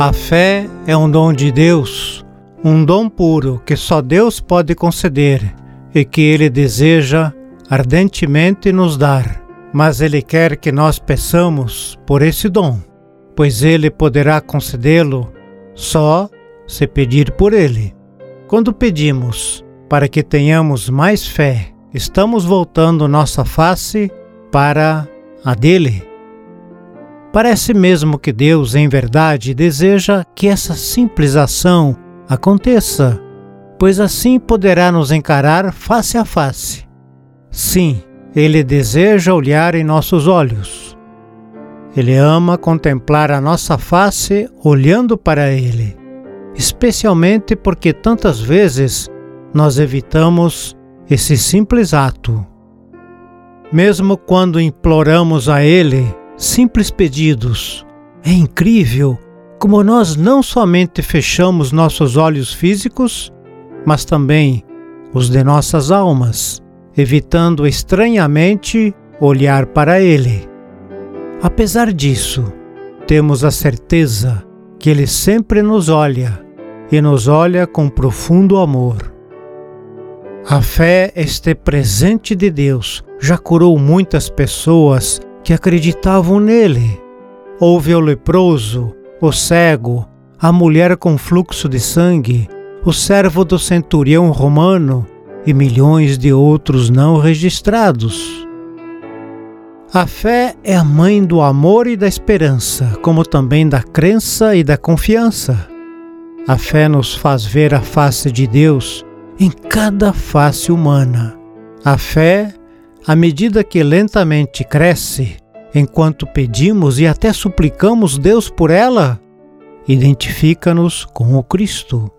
A fé é um dom de Deus, um dom puro que só Deus pode conceder e que Ele deseja ardentemente nos dar. Mas Ele quer que nós peçamos por esse dom, pois Ele poderá concedê-lo só se pedir por Ele. Quando pedimos para que tenhamos mais fé, estamos voltando nossa face para a dele. Parece mesmo que Deus, em verdade, deseja que essa simples ação aconteça, pois assim poderá nos encarar face a face. Sim, Ele deseja olhar em nossos olhos. Ele ama contemplar a nossa face olhando para Ele, especialmente porque tantas vezes nós evitamos esse simples ato. Mesmo quando imploramos a Ele simples pedidos, é incrível como nós não somente fechamos nossos olhos físicos, mas também os de nossas almas, evitando estranhamente olhar para Ele. Apesar disso, temos a certeza que Ele sempre nos olha e nos olha com profundo amor. A fé, este presente de Deus, já curou muitas pessoas que acreditavam nele. Houve o leproso, o cego, a mulher com fluxo de sangue, o servo do centurião romano e milhões de outros não registrados. A fé é a mãe do amor e da esperança, como também da crença e da confiança. A fé nos faz ver a face de Deus em cada face humana. A fé, à medida que lentamente cresce, enquanto pedimos e até suplicamos Deus por ela, identifica-nos com o Cristo.